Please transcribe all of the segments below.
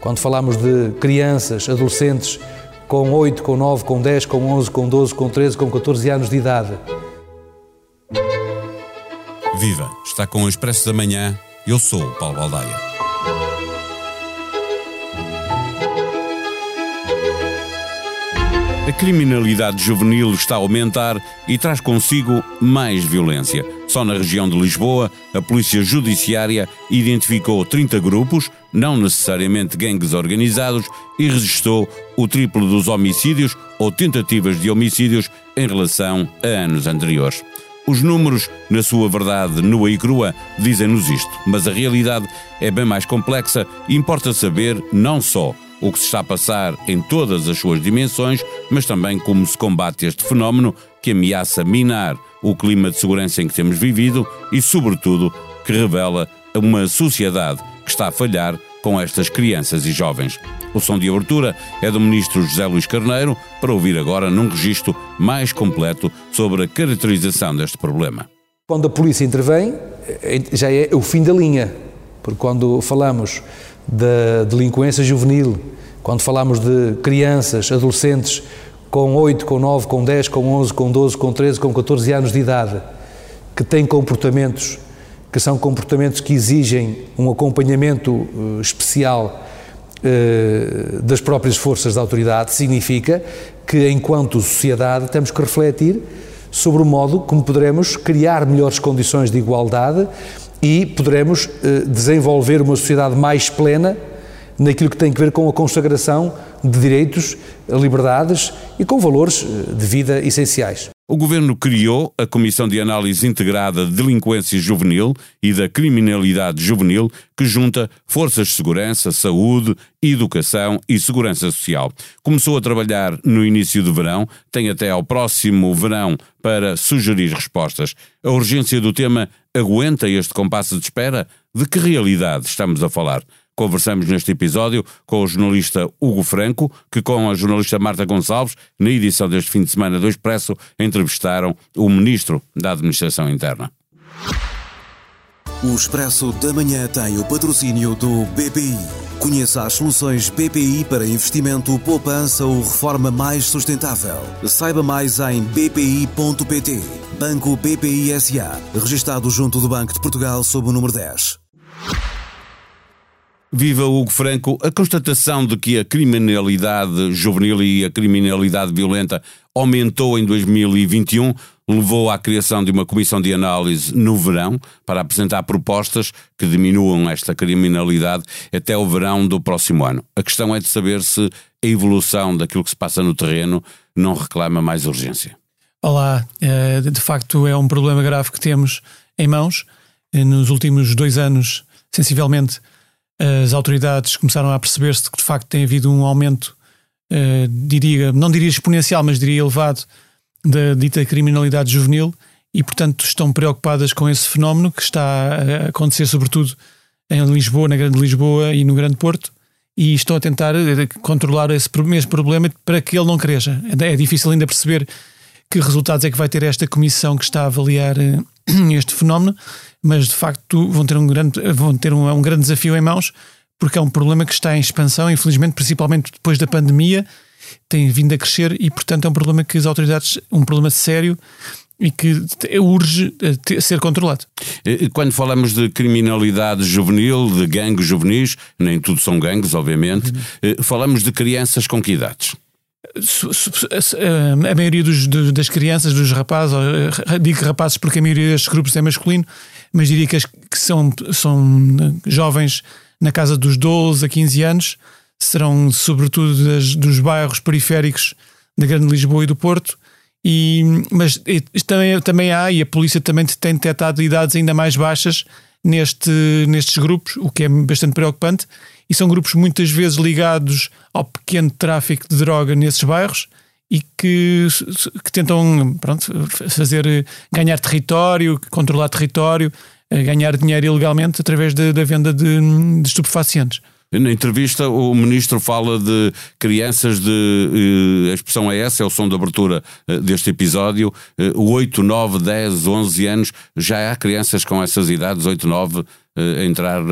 Quando falamos de crianças, adolescentes com 8, com 9, com 10, com 11, com 12, com 13, com 14 anos de idade. Viva! Está com o Expresso da Manhã. Eu sou o Paulo Baldaia. A criminalidade juvenil está a aumentar e traz consigo mais violência. Só na região de Lisboa, a Polícia Judiciária identificou 30 grupos, não necessariamente gangues organizados, e registrou o triplo dos homicídios ou tentativas de homicídios em relação a anos anteriores. Os números, na sua verdade nua e crua, dizem-nos isto, mas a realidade é bem mais complexa e importa saber não só o que se está a passar em todas as suas dimensões, mas também como se combate este fenómeno que ameaça minar o clima de segurança em que temos vivido e, sobretudo, que revela uma sociedade que está a falhar com estas crianças e jovens. O som de abertura é do ministro José Luís Carneiro, para ouvir agora num registro mais completo sobre a caracterização deste problema. Quando a polícia intervém, já é o fim da linha, porque quando falamos da delinquência juvenil, quando falamos de crianças, adolescentes com 8, com 9, com 10, com 11, com 12, com 13, com 14 anos de idade, que têm comportamentos que são comportamentos que exigem um acompanhamento uh, especial uh, das próprias forças da autoridade, significa que, enquanto sociedade, temos que refletir sobre o modo como poderemos criar melhores condições de igualdade e poderemos eh, desenvolver uma sociedade mais plena naquilo que tem a ver com a consagração de direitos, liberdades e com valores eh, de vida essenciais. O governo criou a Comissão de Análise Integrada de Delinquência Juvenil e da Criminalidade Juvenil, que junta forças de segurança, saúde, educação e segurança social. Começou a trabalhar no início do verão, tem até ao próximo verão para sugerir respostas. A urgência do tema aguenta este compasso de espera? De que realidade estamos a falar? Conversamos neste episódio com o jornalista Hugo Franco, que com a jornalista Marta Gonçalves, na edição deste fim de semana do Expresso, entrevistaram o Ministro da Administração Interna. O Expresso da Manhã tem o patrocínio do BPI. Conheça as soluções BPI para investimento, poupança ou reforma mais sustentável. Saiba mais em bpi.pt. Banco BPI SA, registado junto do Banco de Portugal sob o número 10. Viva Hugo Franco, a constatação de que a criminalidade juvenil e a criminalidade violenta aumentou em 2021 levou à criação de uma comissão de análise no verão para apresentar propostas que diminuam esta criminalidade até o verão do próximo ano. A questão é de saber se a evolução daquilo que se passa no terreno não reclama mais urgência. Olá, eh, de facto é um problema grave que temos em mãos. Eh, nos últimos dois anos, sensivelmente, as autoridades começaram a perceber-se que de facto tem havido um aumento, uh, diria, não diria exponencial, mas diria elevado, da dita criminalidade juvenil e, portanto, estão preocupadas com esse fenómeno que está a acontecer, sobretudo em Lisboa, na Grande Lisboa e no Grande Porto, e estão a tentar eh, controlar esse mesmo problema para que ele não cresça. É difícil ainda perceber que resultados é que vai ter esta comissão que está a avaliar eh, este fenómeno, mas de facto vão ter um grande, vão ter um, um grande desafio em mãos, porque é um problema que está em expansão, infelizmente, principalmente depois da pandemia, tem vindo a crescer e, portanto, é um problema que as autoridades, um problema sério e que urge eh, ser controlado. Quando falamos de criminalidade juvenil, de gangues juvenis, nem tudo são gangues, obviamente, uhum. falamos de crianças com que idades? A maioria dos, das crianças, dos rapazes, eh, digo rapazes porque a maioria destes grupos é masculino, mas diria que, as, que são, são jovens na casa dos 12 a 15 anos, serão sobretudo das, dos bairros periféricos da Grande Lisboa e do Porto. E, mas também, também há, e a polícia também tem detectado idades ainda mais baixas neste, nestes grupos, o que é bastante preocupante e são grupos muitas vezes ligados ao pequeno tráfico de droga nesses bairros e que, que tentam pronto, fazer ganhar território, controlar território, eh, ganhar dinheiro ilegalmente através da venda de, de estupefacientes. Na entrevista, o ministro fala de crianças de. Eh, a expressão é essa, é o som de abertura eh, deste episódio. Eh, 8, 9, 10, 11 anos. Já há crianças com essas idades, 8, 9, a entrar,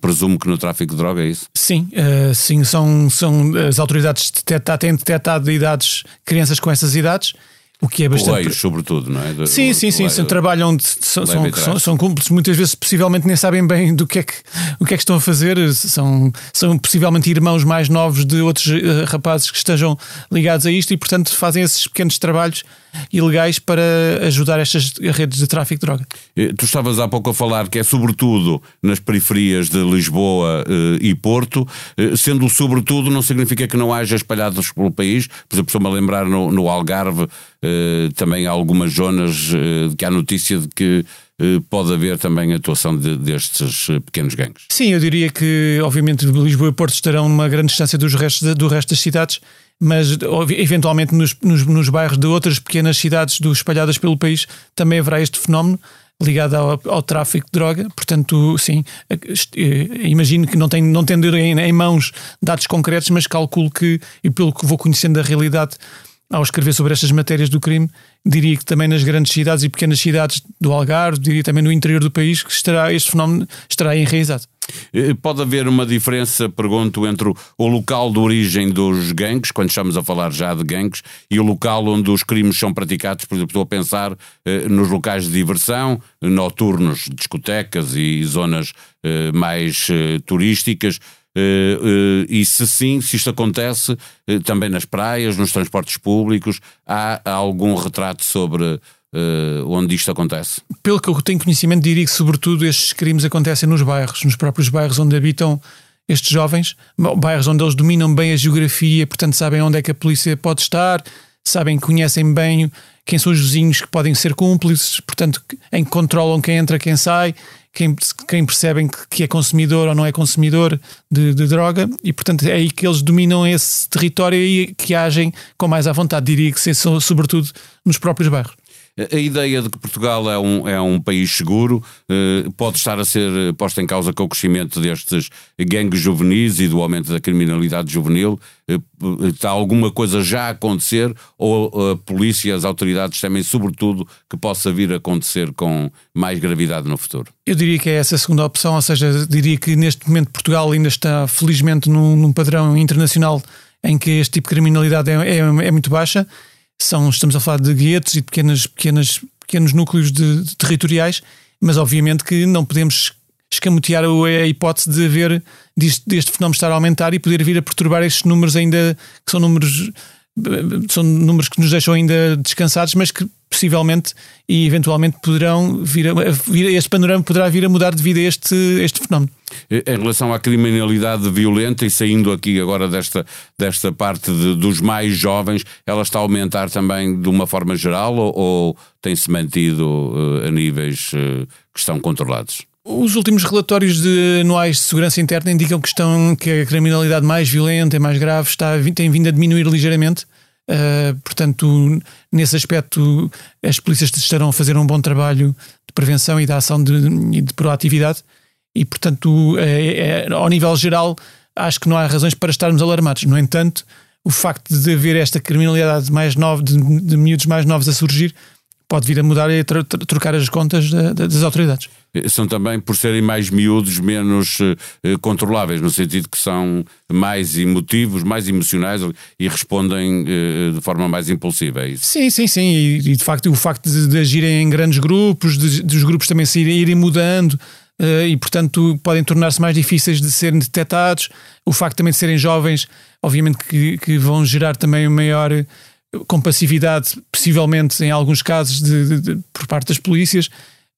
presumo que no tráfico de droga, é isso? Sim, sim, são, são as autoridades têm detectado idades, crianças com essas idades o que é bastante. Correios, sobretudo, não é? De, sim, sim, sim. São, trabalham, de, são, são, são, são, cúmplices, muitas vezes possivelmente nem sabem bem do que é que, o que é que estão a fazer. São, são possivelmente irmãos mais novos de outros uh, rapazes que estejam ligados a isto e, portanto, fazem esses pequenos trabalhos ilegais para ajudar estas redes de tráfico de droga. Tu estavas há pouco a falar que é sobretudo nas periferias de Lisboa uh, e Porto, uh, sendo sobretudo não significa que não haja espalhados pelo país. Por exemplo, estou-me a lembrar no, no Algarve eh, também há algumas zonas uh, que há notícia de que pode haver também atuação de, destes pequenos gangues. Sim, eu diria que, obviamente, Lisboa e Porto estarão numa grande distância dos restos, do resto das cidades, mas eventualmente nos, nos, nos bairros de outras pequenas cidades do, espalhadas pelo país também haverá este fenómeno ligado ao, ao, tráfico de droga. Portanto, sim, imagino que não, tem, não tendo em, em mãos dados concretos, mas calculo que, e pelo que vou conhecendo da realidade, ao escrever sobre estas matérias do crime, diria que também nas grandes cidades e pequenas cidades do Algarve, diria também no interior do país, que estará, este fenómeno estará enraizado. Eh, pode haver uma diferença, pergunto, entre o local de origem dos gangues, quando estamos a falar já de gangues, e o local onde os crimes são praticados? Por exemplo, estou a pensar eh, nos locais de diversão, noturnos, discotecas e zonas eh, mais eh, turísticas. Eh, eh, e se sim, se isto acontece eh, também nas praias, nos transportes públicos, há algum retrato sobre onde isto acontece? Pelo que eu tenho conhecimento, diria que sobretudo estes crimes acontecem nos bairros, nos próprios bairros onde habitam estes jovens, bairros onde eles dominam bem a geografia, portanto sabem onde é que a polícia pode estar, sabem, conhecem bem quem são os vizinhos que podem ser cúmplices, portanto, em que controlam quem entra, quem sai, quem, quem percebem que é consumidor ou não é consumidor de, de, droga e, portanto, é aí que eles dominam esse território e que agem com mais à vontade. Diria que são, sobretudo, nos próprios bairros. A ideia de que Portugal é um, é um país seguro eh, pode estar a ser posta em causa com o crescimento destes gangues juvenis e do aumento da criminalidade juvenil. Eh, está alguma coisa já a acontecer ou a polícia as autoridades temem, sobretudo, que possa vir a acontecer com mais gravidade no futuro? Eu diria que é essa a segunda opção, ou seja, diria que neste momento Portugal ainda está felizmente num, num padrão internacional em que este tipo de criminalidade é, é, é muito baixa são, estamos a falar de guetos e de pequenas, pequenas, pequenos núcleos de, de territoriais, mas obviamente que não podemos escamotear a hipótese de haver deste, deste fenómeno estar a aumentar e poder vir a perturbar estes números ainda que são números são números que nos deixam ainda descansados, mas que possivelmente e eventualmente poderão vir a, vir este panorama poderá vir a mudar devido a este, este fenómeno. Em relação à criminalidade violenta e saindo aqui agora desta, desta parte de, dos mais jovens, ela está a aumentar também de uma forma geral ou, ou tem-se mantido uh, a níveis uh, que estão controlados? Os últimos relatórios de anuais de segurança interna indicam que, estão, que a criminalidade mais violenta e mais grave está, tem vindo a diminuir ligeiramente. Uh, portanto, nesse aspecto, as polícias estarão a fazer um bom trabalho de prevenção e de ação de, de proatividade. E, portanto, é, é, ao nível geral, acho que não há razões para estarmos alarmados. No entanto, o facto de haver esta criminalidade mais nova, de, de miúdos mais novos a surgir, pode vir a mudar e a trocar as contas das autoridades. Eh, são também, por serem mais miúdos, menos uh, controláveis, no sentido que são mais emotivos, mais emocionais e respondem de forma mais impulsiva. É sim, sim, sim. E, de facto, o facto de, de agirem em grandes grupos, de, dos grupos também se irem, irem mudando. E, portanto, podem tornar-se mais difíceis de serem detectados. O facto também de serem jovens, obviamente, que, que vão gerar também uma maior compassividade, possivelmente em alguns casos, de, de, de por parte das polícias.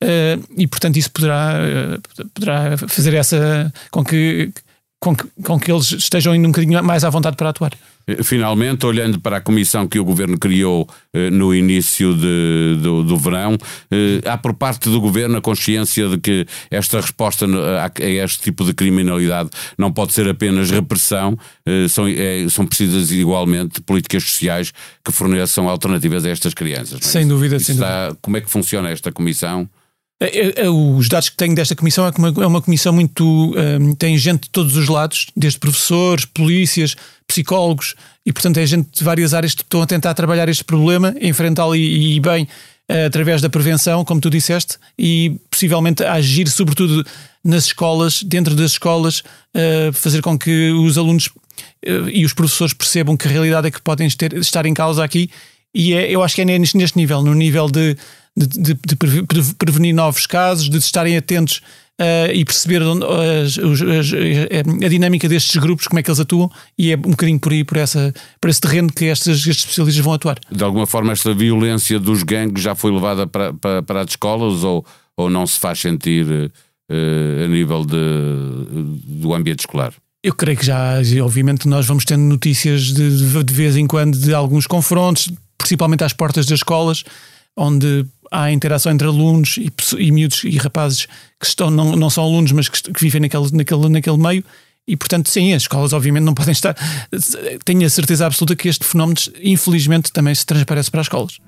Uh, e portanto isso poderá, uh, poderá fazer essa com que, com que, com que eles estejam ainda um bocadinho mais à vontade para atuar. Eh, finalmente, olhando para a comissão que o Governo criou eh, no início de, do, do, verão, eh, há por parte do Governo a consciência de que esta resposta a, a este tipo de criminalidade não pode ser apenas repressão, eh, são, é, são precisas igualmente políticas sociais que forneçam alternativas a estas crianças. É? Sem dúvida, sem está, dúvida. Como é que funciona esta comissão? É, é, é, os dados que tenho desta comissão é que uma, é uma comissão muito. Um, tem gente de todos os lados, desde professores, polícias, psicólogos, e portanto é gente de várias áreas que estão a tentar trabalhar este problema, enfrentá-lo e, e, bem através da prevenção, como tu disseste, e possivelmente agir sobretudo nas escolas, dentro das escolas, fazer com que os alunos e os professores percebam que a realidade é que podem ter, estar em causa aqui. E é, eu acho que é neste, neste nível, no nível de, de, de, de prevenir novos casos, de estarem atentos uh, e perceber as, as, a, a, dinâmica destes grupos, como é que eles atuam, e é um bocadinho por aí, por, essa, por esse terreno que estes, estes especialistas vão atuar. De alguma forma, esta violência dos gangues já foi levada para, para, para as escolas ou, ou não se faz sentir uh, a nível de, do ambiente escolar? Eu creio que já, obviamente, nós vamos tendo notícias de, de vez em quando de alguns confrontos, principalmente às portas das escolas, onde há interação entre alunos e, e miúdos e rapazes que estão, não, não são alunos, mas que, que vivem naquele, naquele, naquele meio. E, portanto, sim, as escolas obviamente não podem estar. Tenho a certeza absoluta que este fenómeno, infelizmente, também se transparece para as escolas.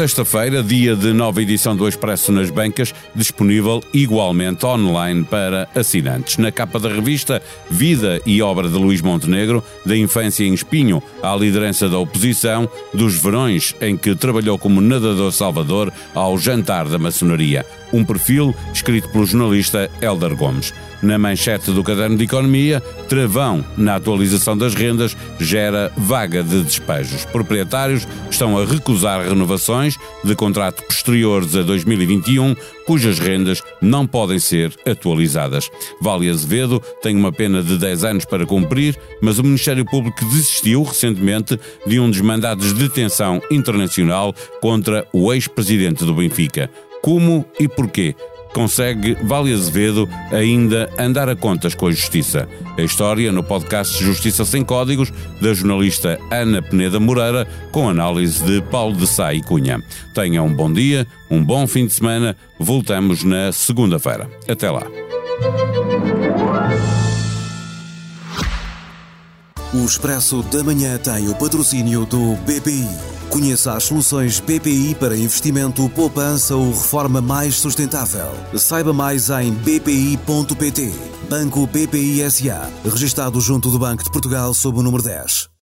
Sexta-feira, dia de nova edição do Expresso nas Bancas, disponível igualmente online para assinantes. Na capa da revista, Vida e Obra de Luís Montenegro, da infância em Espinho à liderança da oposição, dos verões em que trabalhou como nadador salvador ao jantar da maçonaria. Um perfil escrito pelo jornalista Helder Gomes. Na manchete do caderno de economia, travão na atualização das rendas gera vaga de despejos. Proprietários estão a recusar renovações de contrato posteriores a 2021, cujas rendas não podem ser atualizadas. Vale Azevedo tem uma pena de 10 anos para cumprir, mas o Ministério Público desistiu recentemente de um dos mandados de detenção internacional contra o ex-presidente do Benfica. Como e porquê? Consegue Vale Azevedo ainda andar a contas com a Justiça. A história no podcast Justiça Sem Códigos, da jornalista Ana Peneda Moreira, com análise de Paulo de Sá e Cunha. Tenha um bom dia, um bom fim de semana. Voltamos na segunda-feira. Até lá. O Expresso da Manhã tem o patrocínio do BPI. Conheça as soluções BPI para investimento, poupança ou reforma mais sustentável. Saiba mais em bpi.pt. Banco BPI SA. Registado junto do Banco de Portugal sob o número 10.